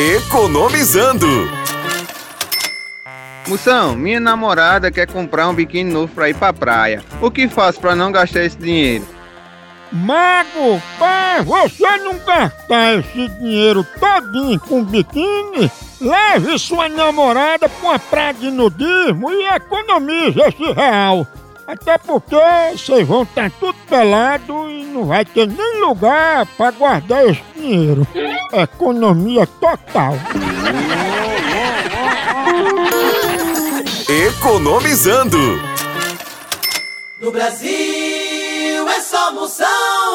Economizando. Moção, minha namorada quer comprar um biquíni novo pra ir pra praia. O que faço pra não gastar esse dinheiro? Mago, pra você não gastar esse dinheiro todinho com biquíni, leve sua namorada pra uma praia de nudismo e economize esse real. Até porque vocês vão estar tudo pelado e não vai ter nem lugar pra guardar esse dinheiro. Economia total. Economizando. No Brasil é só moção.